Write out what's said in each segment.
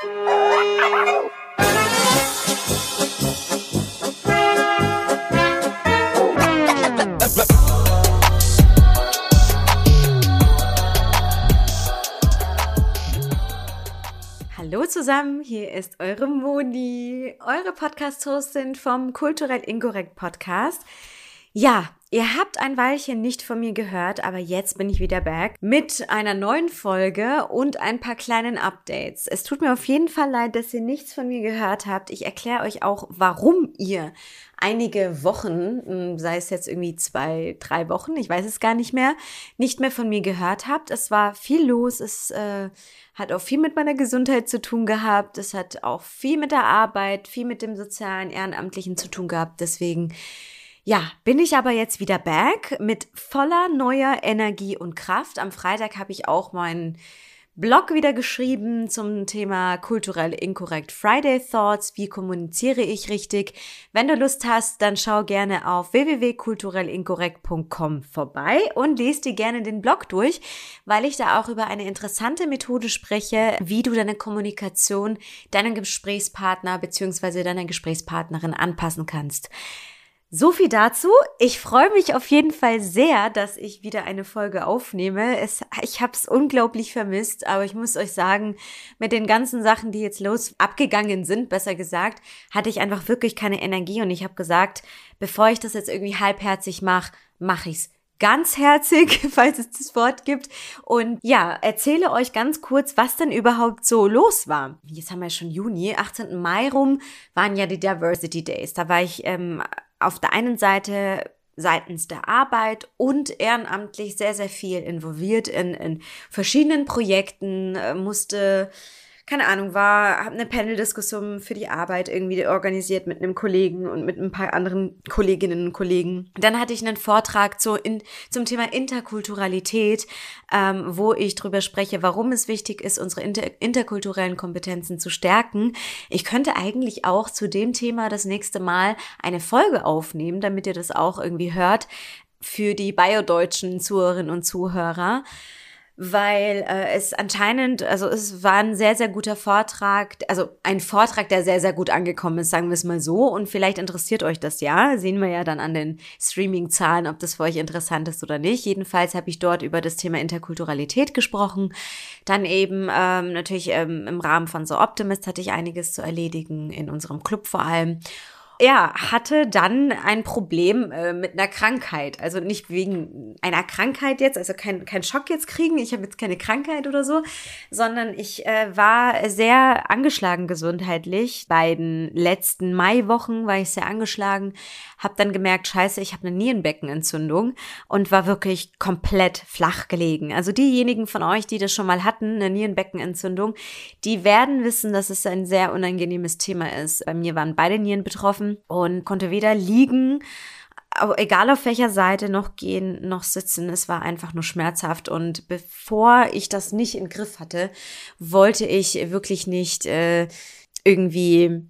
Hallo zusammen, hier ist eure Moni, eure Podcast-Hostin vom Kulturell Inkorrekt Podcast. Ja, ihr habt ein Weilchen nicht von mir gehört, aber jetzt bin ich wieder back mit einer neuen Folge und ein paar kleinen Updates. Es tut mir auf jeden Fall leid, dass ihr nichts von mir gehört habt. Ich erkläre euch auch, warum ihr einige Wochen, hm, sei es jetzt irgendwie zwei, drei Wochen, ich weiß es gar nicht mehr, nicht mehr von mir gehört habt. Es war viel los, es äh, hat auch viel mit meiner Gesundheit zu tun gehabt, es hat auch viel mit der Arbeit, viel mit dem sozialen, ehrenamtlichen zu tun gehabt. Deswegen, ja, bin ich aber jetzt wieder back mit voller neuer Energie und Kraft. Am Freitag habe ich auch meinen Blog wieder geschrieben zum Thema kulturell inkorrekt Friday Thoughts. Wie kommuniziere ich richtig? Wenn du Lust hast, dann schau gerne auf www.kulturellinkorrekt.com vorbei und lese dir gerne den Blog durch, weil ich da auch über eine interessante Methode spreche, wie du deine Kommunikation deinem Gesprächspartner bzw. deiner Gesprächspartnerin anpassen kannst. So viel dazu. Ich freue mich auf jeden Fall sehr, dass ich wieder eine Folge aufnehme. Es, ich habe es unglaublich vermisst, aber ich muss euch sagen, mit den ganzen Sachen, die jetzt los abgegangen sind, besser gesagt, hatte ich einfach wirklich keine Energie und ich habe gesagt, bevor ich das jetzt irgendwie halbherzig mache, mache ich's ganzherzig, falls es das Wort gibt. Und ja, erzähle euch ganz kurz, was denn überhaupt so los war. Jetzt haben wir schon Juni, 18. Mai rum waren ja die Diversity Days. Da war ich ähm, auf der einen Seite seitens der Arbeit und ehrenamtlich sehr, sehr viel involviert in, in verschiedenen Projekten, äh, musste keine Ahnung, war, habe eine Panel-Diskussion für die Arbeit irgendwie organisiert mit einem Kollegen und mit ein paar anderen Kolleginnen und Kollegen. Dann hatte ich einen Vortrag zu, in, zum Thema Interkulturalität, ähm, wo ich drüber spreche, warum es wichtig ist, unsere inter, interkulturellen Kompetenzen zu stärken. Ich könnte eigentlich auch zu dem Thema das nächste Mal eine Folge aufnehmen, damit ihr das auch irgendwie hört für die biodeutschen Zuhörerinnen und Zuhörer weil äh, es anscheinend, also es war ein sehr, sehr guter Vortrag, also ein Vortrag, der sehr, sehr gut angekommen ist, sagen wir es mal so. Und vielleicht interessiert euch das ja. Sehen wir ja dann an den Streaming-Zahlen, ob das für euch interessant ist oder nicht. Jedenfalls habe ich dort über das Thema Interkulturalität gesprochen. Dann eben ähm, natürlich ähm, im Rahmen von So Optimist hatte ich einiges zu erledigen, in unserem Club vor allem er hatte dann ein Problem äh, mit einer Krankheit. Also nicht wegen einer Krankheit jetzt, also kein, kein Schock jetzt kriegen, ich habe jetzt keine Krankheit oder so, sondern ich äh, war sehr angeschlagen gesundheitlich. Bei den letzten Maiwochen war ich sehr angeschlagen, habe dann gemerkt, scheiße, ich habe eine Nierenbeckenentzündung und war wirklich komplett flach gelegen. Also diejenigen von euch, die das schon mal hatten, eine Nierenbeckenentzündung, die werden wissen, dass es ein sehr unangenehmes Thema ist. Bei mir waren beide Nieren betroffen und konnte weder liegen, egal auf welcher Seite noch gehen, noch sitzen, es war einfach nur schmerzhaft. Und bevor ich das nicht in Griff hatte, wollte ich wirklich nicht äh, irgendwie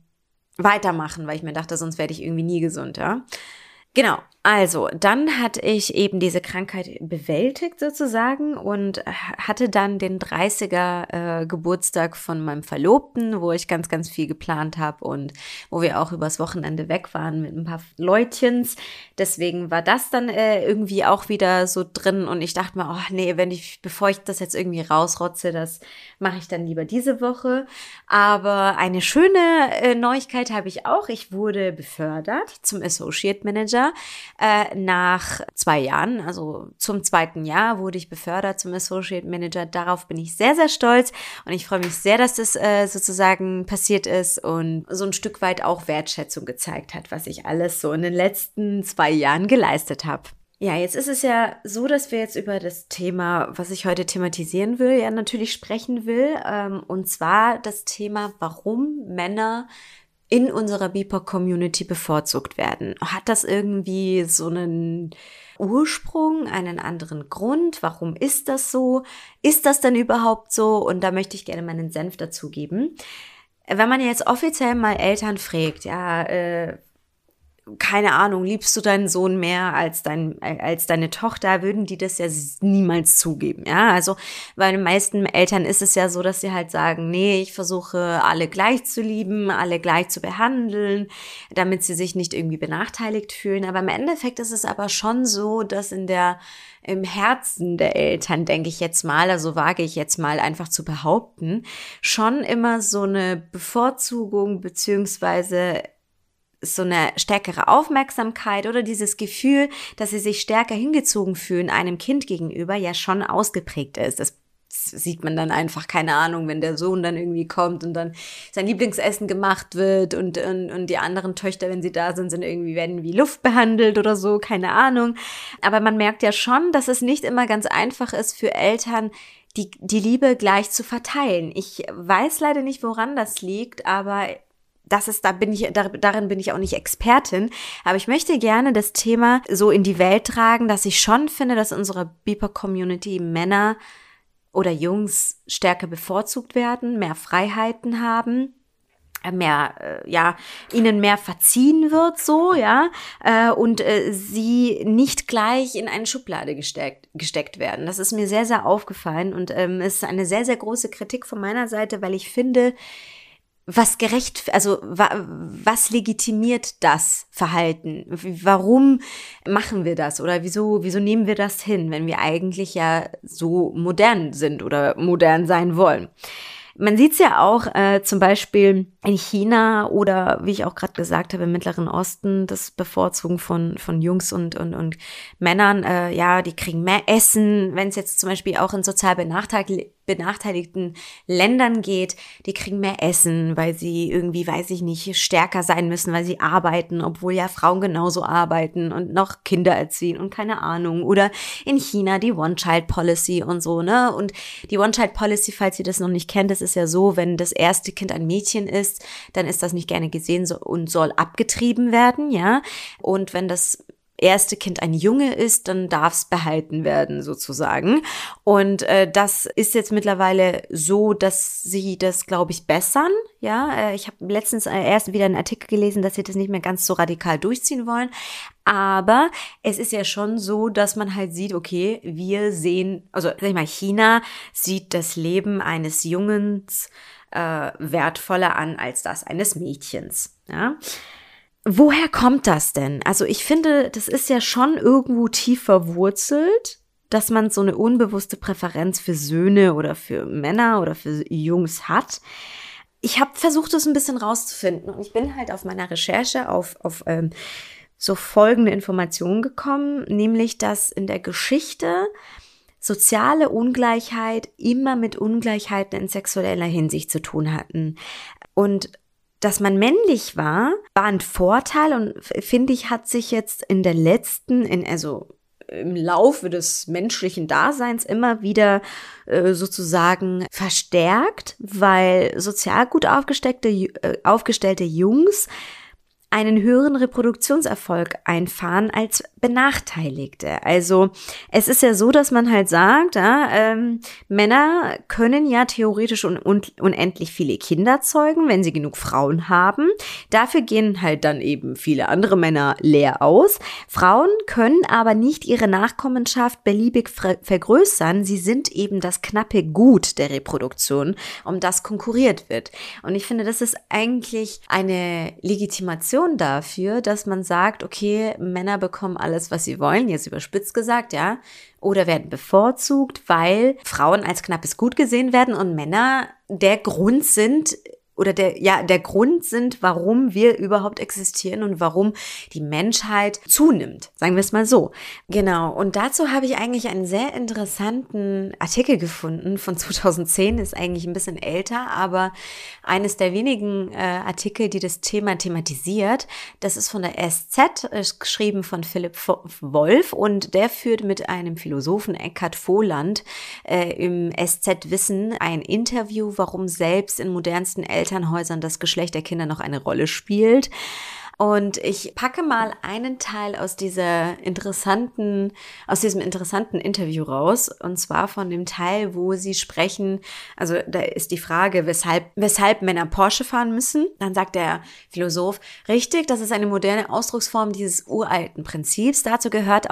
weitermachen, weil ich mir dachte, sonst werde ich irgendwie nie gesund, ja. Genau, also dann hatte ich eben diese Krankheit bewältigt sozusagen und hatte dann den 30er äh, Geburtstag von meinem Verlobten, wo ich ganz, ganz viel geplant habe und wo wir auch übers Wochenende weg waren mit ein paar Leutchens. Deswegen war das dann äh, irgendwie auch wieder so drin und ich dachte mir, oh nee, wenn ich, bevor ich das jetzt irgendwie rausrotze, das mache ich dann lieber diese Woche. Aber eine schöne äh, Neuigkeit habe ich auch. Ich wurde befördert zum Associate Manager äh, nach zwei Jahren, also zum zweiten Jahr, wurde ich befördert zum Associate Manager. Darauf bin ich sehr, sehr stolz und ich freue mich sehr, dass das äh, sozusagen passiert ist und so ein Stück weit auch Wertschätzung gezeigt hat, was ich alles so in den letzten zwei Jahren geleistet habe. Ja, jetzt ist es ja so, dass wir jetzt über das Thema, was ich heute thematisieren will, ja natürlich sprechen will. Ähm, und zwar das Thema, warum Männer in unserer BIPOC-Community bevorzugt werden. Hat das irgendwie so einen Ursprung, einen anderen Grund? Warum ist das so? Ist das denn überhaupt so? Und da möchte ich gerne meinen Senf dazugeben. Wenn man jetzt offiziell mal Eltern fragt, ja, äh, keine Ahnung, liebst du deinen Sohn mehr als dein, als deine Tochter, würden die das ja niemals zugeben, ja. Also bei den meisten Eltern ist es ja so, dass sie halt sagen, nee, ich versuche alle gleich zu lieben, alle gleich zu behandeln, damit sie sich nicht irgendwie benachteiligt fühlen. Aber im Endeffekt ist es aber schon so, dass in der im Herzen der Eltern, denke ich jetzt mal, also wage ich jetzt mal einfach zu behaupten, schon immer so eine Bevorzugung beziehungsweise so eine stärkere Aufmerksamkeit oder dieses Gefühl, dass sie sich stärker hingezogen fühlen einem Kind gegenüber, ja schon ausgeprägt ist. Das sieht man dann einfach, keine Ahnung, wenn der Sohn dann irgendwie kommt und dann sein Lieblingsessen gemacht wird und, und, und die anderen Töchter, wenn sie da sind, sind irgendwie, werden wie Luft behandelt oder so, keine Ahnung. Aber man merkt ja schon, dass es nicht immer ganz einfach ist für Eltern, die, die Liebe gleich zu verteilen. Ich weiß leider nicht, woran das liegt, aber das ist, da bin ich, darin bin ich auch nicht Expertin, aber ich möchte gerne das Thema so in die Welt tragen, dass ich schon finde, dass unsere Beeper-Community Männer oder Jungs stärker bevorzugt werden, mehr Freiheiten haben äh, mehr, äh, ja, ihnen mehr verziehen wird, so, ja, äh, und äh, sie nicht gleich in eine Schublade gesteckt, gesteckt werden. Das ist mir sehr, sehr aufgefallen und ähm, ist eine sehr, sehr große Kritik von meiner Seite, weil ich finde, was gerecht, also wa, was legitimiert das Verhalten? Warum machen wir das oder wieso, wieso nehmen wir das hin, wenn wir eigentlich ja so modern sind oder modern sein wollen? Man sieht es ja auch äh, zum Beispiel in China oder wie ich auch gerade gesagt habe im Mittleren Osten, das Bevorzugen von von Jungs und und, und Männern. Äh, ja, die kriegen mehr Essen, wenn es jetzt zum Beispiel auch in sozial benachteiligten benachteiligten Ländern geht, die kriegen mehr Essen, weil sie irgendwie, weiß ich nicht, stärker sein müssen, weil sie arbeiten, obwohl ja Frauen genauso arbeiten und noch Kinder erziehen und keine Ahnung. Oder in China die One-Child-Policy und so, ne? Und die One-Child-Policy, falls ihr das noch nicht kennt, das ist ja so, wenn das erste Kind ein Mädchen ist, dann ist das nicht gerne gesehen und soll abgetrieben werden, ja? Und wenn das erste Kind ein Junge ist, dann darf es behalten werden sozusagen. Und äh, das ist jetzt mittlerweile so, dass sie das, glaube ich, bessern. Ja, äh, ich habe letztens äh, erst wieder einen Artikel gelesen, dass sie das nicht mehr ganz so radikal durchziehen wollen. Aber es ist ja schon so, dass man halt sieht, okay, wir sehen, also sag ich mal, China sieht das Leben eines Jungens äh, wertvoller an als das eines Mädchens. Ja. Woher kommt das denn? Also ich finde, das ist ja schon irgendwo tief verwurzelt, dass man so eine unbewusste Präferenz für Söhne oder für Männer oder für Jungs hat. Ich habe versucht, das ein bisschen rauszufinden und ich bin halt auf meiner Recherche auf, auf ähm, so folgende Informationen gekommen, nämlich dass in der Geschichte soziale Ungleichheit immer mit Ungleichheiten in sexueller Hinsicht zu tun hatten. Und dass man männlich war, war ein Vorteil und finde ich, hat sich jetzt in der letzten, in, also im Laufe des menschlichen Daseins immer wieder äh, sozusagen verstärkt, weil sozial gut aufgestellte, äh, aufgestellte Jungs einen höheren Reproduktionserfolg einfahren als Benachteiligte. Also es ist ja so, dass man halt sagt, ja, ähm, Männer können ja theoretisch un un unendlich viele Kinder zeugen, wenn sie genug Frauen haben. Dafür gehen halt dann eben viele andere Männer leer aus. Frauen können aber nicht ihre Nachkommenschaft beliebig vergrößern. Sie sind eben das knappe Gut der Reproduktion, um das konkurriert wird. Und ich finde, das ist eigentlich eine Legitimation Argumentation dafür, dass man sagt, okay, Männer bekommen alles, was sie wollen, jetzt überspitzt gesagt, ja, oder werden bevorzugt, weil Frauen als knappes Gut gesehen werden und Männer der Grund sind, oder der, ja, der Grund sind, warum wir überhaupt existieren und warum die Menschheit zunimmt. Sagen wir es mal so. Genau. Und dazu habe ich eigentlich einen sehr interessanten Artikel gefunden von 2010, ist eigentlich ein bisschen älter, aber eines der wenigen äh, Artikel, die das Thema thematisiert. Das ist von der SZ, ist geschrieben von Philipp Wolf und der führt mit einem Philosophen Eckhard Vohland äh, im SZ Wissen ein Interview, warum selbst in modernsten Eltern Elternhäusern das Geschlecht der Kinder noch eine Rolle spielt. Und ich packe mal einen Teil aus dieser interessanten, aus diesem interessanten Interview raus. Und zwar von dem Teil, wo sie sprechen. Also da ist die Frage, weshalb, weshalb Männer Porsche fahren müssen. Dann sagt der Philosoph, richtig, das ist eine moderne Ausdrucksform dieses uralten Prinzips. Dazu gehört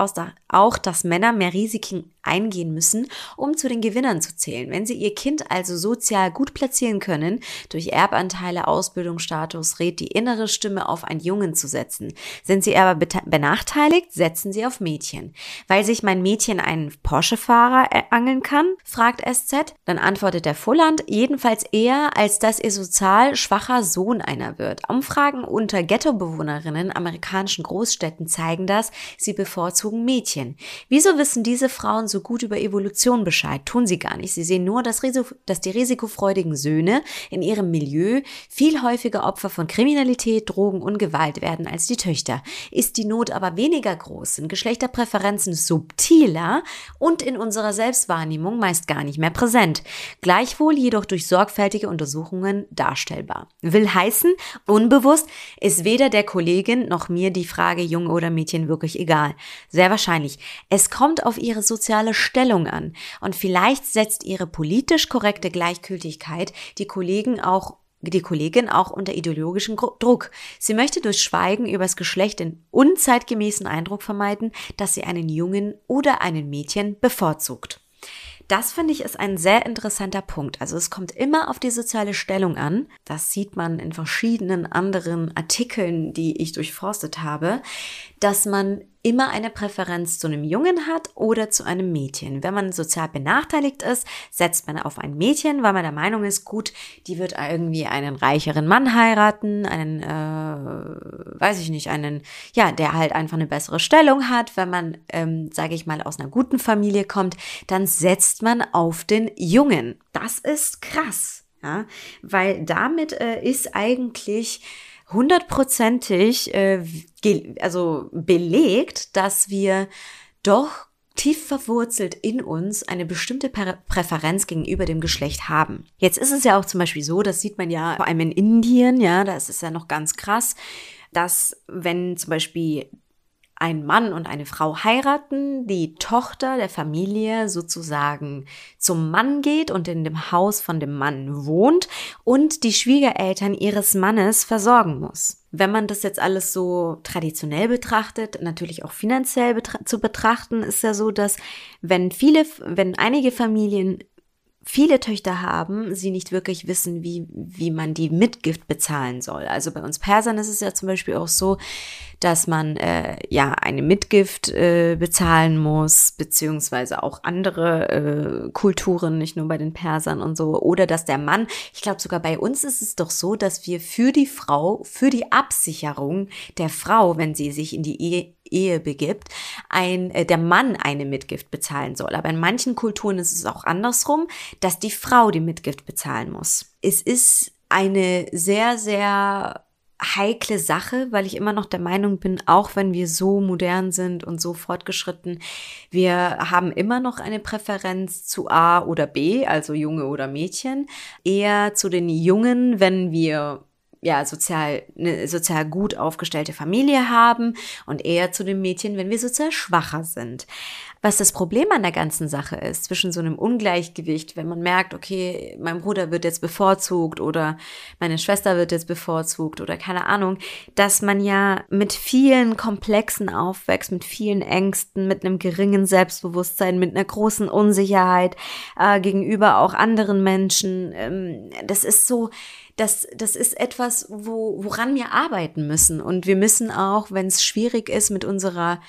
auch, dass Männer mehr Risiken eingehen müssen, um zu den Gewinnern zu zählen. Wenn sie ihr Kind also sozial gut platzieren können, durch Erbanteile, Ausbildungsstatus, rät die innere Stimme auf einen Jungen zu setzen. Sind sie aber benachteiligt, setzen sie auf Mädchen. Weil sich mein Mädchen einen Porsche-Fahrer angeln kann, fragt SZ, dann antwortet der Fulland, jedenfalls eher, als dass ihr sozial schwacher Sohn einer wird. Umfragen unter Ghetto-Bewohnerinnen amerikanischen Großstädten zeigen das, sie bevorzugen Mädchen. Wieso wissen diese Frauen so so gut über Evolution Bescheid. Tun sie gar nicht. Sie sehen nur, dass, dass die risikofreudigen Söhne in ihrem Milieu viel häufiger Opfer von Kriminalität, Drogen und Gewalt werden als die Töchter. Ist die Not aber weniger groß, sind Geschlechterpräferenzen subtiler und in unserer Selbstwahrnehmung meist gar nicht mehr präsent. Gleichwohl jedoch durch sorgfältige Untersuchungen darstellbar. Will heißen, unbewusst ist weder der Kollegin noch mir die Frage Junge oder Mädchen wirklich egal. Sehr wahrscheinlich. Es kommt auf ihre soziale soziale Stellung an. Und vielleicht setzt ihre politisch korrekte Gleichgültigkeit die Kollegen auch die Kollegin auch unter ideologischem Druck. Sie möchte durch Schweigen übers Geschlecht den unzeitgemäßen Eindruck vermeiden, dass sie einen Jungen oder einen Mädchen bevorzugt. Das finde ich ist ein sehr interessanter Punkt. Also es kommt immer auf die soziale Stellung an. Das sieht man in verschiedenen anderen Artikeln, die ich durchforstet habe, dass man immer eine Präferenz zu einem Jungen hat oder zu einem Mädchen. Wenn man sozial benachteiligt ist, setzt man auf ein Mädchen, weil man der Meinung ist, gut, die wird irgendwie einen reicheren Mann heiraten, einen, äh, weiß ich nicht, einen, ja, der halt einfach eine bessere Stellung hat. Wenn man, ähm, sage ich mal, aus einer guten Familie kommt, dann setzt man auf den Jungen. Das ist krass, ja, weil damit äh, ist eigentlich hundertprozentig äh, also belegt, dass wir doch tief verwurzelt in uns eine bestimmte Präferenz gegenüber dem Geschlecht haben. Jetzt ist es ja auch zum Beispiel so, das sieht man ja vor allem in Indien, ja, da ist es ja noch ganz krass, dass wenn zum Beispiel ein Mann und eine Frau heiraten, die Tochter der Familie sozusagen zum Mann geht und in dem Haus von dem Mann wohnt und die Schwiegereltern ihres Mannes versorgen muss. Wenn man das jetzt alles so traditionell betrachtet, natürlich auch finanziell betra zu betrachten, ist ja so, dass wenn viele, wenn einige Familien viele Töchter haben, sie nicht wirklich wissen, wie, wie man die Mitgift bezahlen soll. Also bei uns Persern ist es ja zum Beispiel auch so, dass man äh, ja eine Mitgift äh, bezahlen muss, beziehungsweise auch andere äh, Kulturen, nicht nur bei den Persern und so. Oder dass der Mann, ich glaube sogar bei uns ist es doch so, dass wir für die Frau, für die Absicherung der Frau, wenn sie sich in die Ehe Ehe begibt, ein, äh, der Mann eine Mitgift bezahlen soll. Aber in manchen Kulturen ist es auch andersrum, dass die Frau die Mitgift bezahlen muss. Es ist eine sehr, sehr heikle Sache, weil ich immer noch der Meinung bin, auch wenn wir so modern sind und so fortgeschritten, wir haben immer noch eine Präferenz zu A oder B, also Junge oder Mädchen, eher zu den Jungen, wenn wir ja, sozial, eine sozial gut aufgestellte Familie haben und eher zu den Mädchen, wenn wir sozial schwacher sind. Was das Problem an der ganzen Sache ist, zwischen so einem Ungleichgewicht, wenn man merkt, okay, mein Bruder wird jetzt bevorzugt oder meine Schwester wird jetzt bevorzugt oder keine Ahnung, dass man ja mit vielen Komplexen aufwächst, mit vielen Ängsten, mit einem geringen Selbstbewusstsein, mit einer großen Unsicherheit äh, gegenüber auch anderen Menschen. Ähm, das ist so, das, das ist etwas, wo, woran wir arbeiten müssen. Und wir müssen auch, wenn es schwierig ist mit unserer,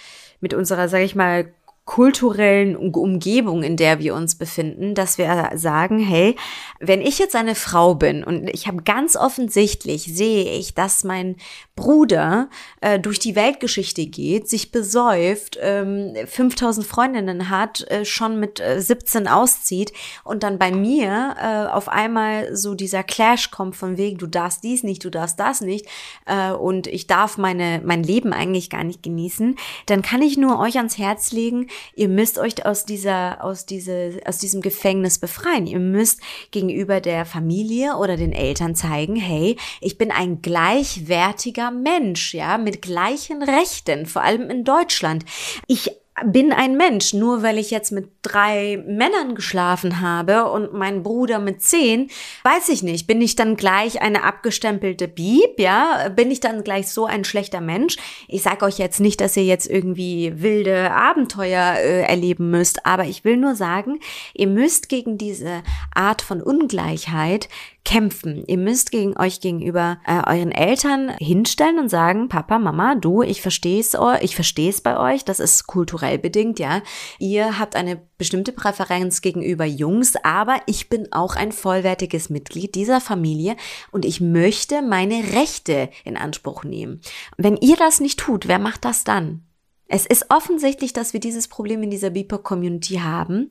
mit unserer, sag ich mal, kulturellen Umgebung, in der wir uns befinden, dass wir sagen, hey, wenn ich jetzt eine Frau bin und ich habe ganz offensichtlich sehe ich, dass mein Bruder äh, durch die Weltgeschichte geht, sich besäuft, ähm, 5000 Freundinnen hat, äh, schon mit äh, 17 auszieht und dann bei mir äh, auf einmal so dieser Clash kommt von wegen, du darfst dies nicht, du darfst das nicht äh, und ich darf meine mein Leben eigentlich gar nicht genießen, dann kann ich nur euch ans Herz legen, ihr müsst euch aus dieser, aus diese, aus diesem Gefängnis befreien. Ihr müsst gegenüber der Familie oder den Eltern zeigen, hey, ich bin ein gleichwertiger Mensch, ja, mit gleichen Rechten, vor allem in Deutschland. Ich bin ein Mensch, nur weil ich jetzt mit drei Männern geschlafen habe und mein Bruder mit zehn, weiß ich nicht, bin ich dann gleich eine abgestempelte Bieb, ja? Bin ich dann gleich so ein schlechter Mensch? Ich sage euch jetzt nicht, dass ihr jetzt irgendwie wilde Abenteuer äh, erleben müsst, aber ich will nur sagen, ihr müsst gegen diese Art von Ungleichheit kämpfen. Ihr müsst gegen euch gegenüber äh, euren Eltern hinstellen und sagen, Papa, Mama, du, ich verstehe es, ich verstehe es bei euch, das ist kulturell bedingt, ja. Ihr habt eine bestimmte Präferenz gegenüber Jungs, aber ich bin auch ein vollwertiges Mitglied dieser Familie und ich möchte meine Rechte in Anspruch nehmen. Wenn ihr das nicht tut, wer macht das dann? Es ist offensichtlich, dass wir dieses Problem in dieser BIPOC-Community haben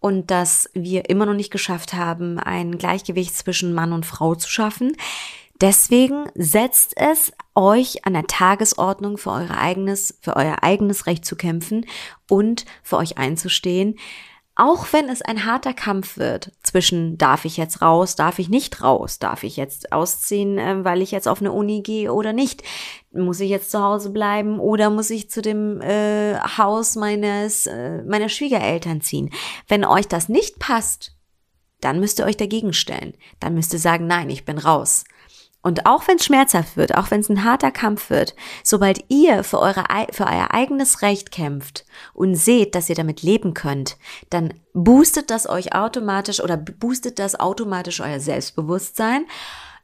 und dass wir immer noch nicht geschafft haben, ein Gleichgewicht zwischen Mann und Frau zu schaffen. Deswegen setzt es euch an der Tagesordnung für, eure eigenes, für euer eigenes Recht zu kämpfen und für euch einzustehen. Auch wenn es ein harter Kampf wird zwischen darf ich jetzt raus, darf ich nicht raus, darf ich jetzt ausziehen, äh, weil ich jetzt auf eine Uni gehe oder nicht, muss ich jetzt zu Hause bleiben oder muss ich zu dem äh, Haus meines äh, meiner Schwiegereltern ziehen. Wenn euch das nicht passt, dann müsst ihr euch dagegen stellen. Dann müsst ihr sagen, nein, ich bin raus. Und auch wenn es schmerzhaft wird, auch wenn es ein harter Kampf wird, sobald ihr für, eure, für euer eigenes Recht kämpft und seht, dass ihr damit leben könnt, dann boostet das euch automatisch oder boostet das automatisch euer Selbstbewusstsein,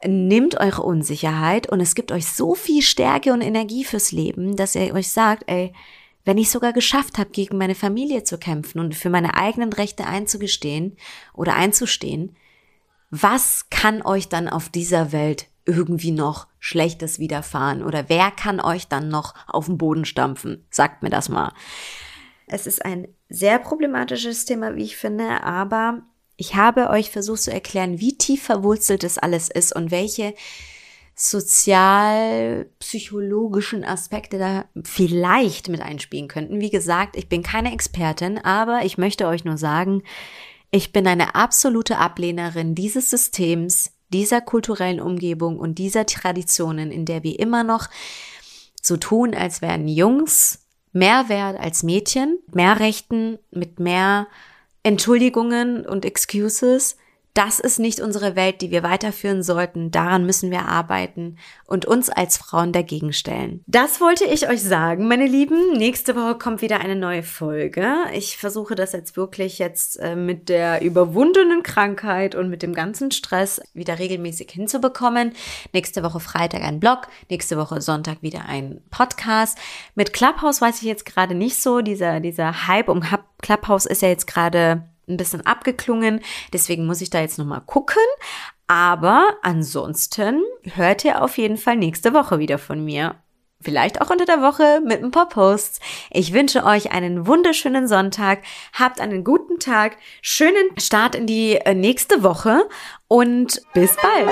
nimmt eure Unsicherheit und es gibt euch so viel Stärke und Energie fürs Leben, dass ihr euch sagt, ey, wenn ich sogar geschafft habe, gegen meine Familie zu kämpfen und für meine eigenen Rechte einzugestehen oder einzustehen, was kann euch dann auf dieser Welt irgendwie noch Schlechtes widerfahren? Oder wer kann euch dann noch auf den Boden stampfen? Sagt mir das mal. Es ist ein sehr problematisches Thema, wie ich finde, aber ich habe euch versucht zu erklären, wie tief verwurzelt es alles ist und welche sozial-psychologischen Aspekte da vielleicht mit einspielen könnten. Wie gesagt, ich bin keine Expertin, aber ich möchte euch nur sagen, ich bin eine absolute Ablehnerin dieses Systems, dieser kulturellen Umgebung und dieser Traditionen, in der wir immer noch so tun, als wären Jungs mehr wert als Mädchen, mehr Rechten, mit mehr Entschuldigungen und Excuses, das ist nicht unsere Welt, die wir weiterführen sollten. Daran müssen wir arbeiten und uns als Frauen dagegen stellen. Das wollte ich euch sagen, meine Lieben. Nächste Woche kommt wieder eine neue Folge. Ich versuche das jetzt wirklich jetzt äh, mit der überwundenen Krankheit und mit dem ganzen Stress wieder regelmäßig hinzubekommen. Nächste Woche Freitag ein Blog, nächste Woche Sonntag wieder ein Podcast. Mit Clubhouse weiß ich jetzt gerade nicht so. Dieser, dieser Hype um Clubhouse ist ja jetzt gerade ein bisschen abgeklungen. Deswegen muss ich da jetzt nochmal gucken. Aber ansonsten hört ihr auf jeden Fall nächste Woche wieder von mir. Vielleicht auch unter der Woche mit ein paar Posts. Ich wünsche euch einen wunderschönen Sonntag. Habt einen guten Tag, schönen Start in die äh, nächste Woche und bis bald.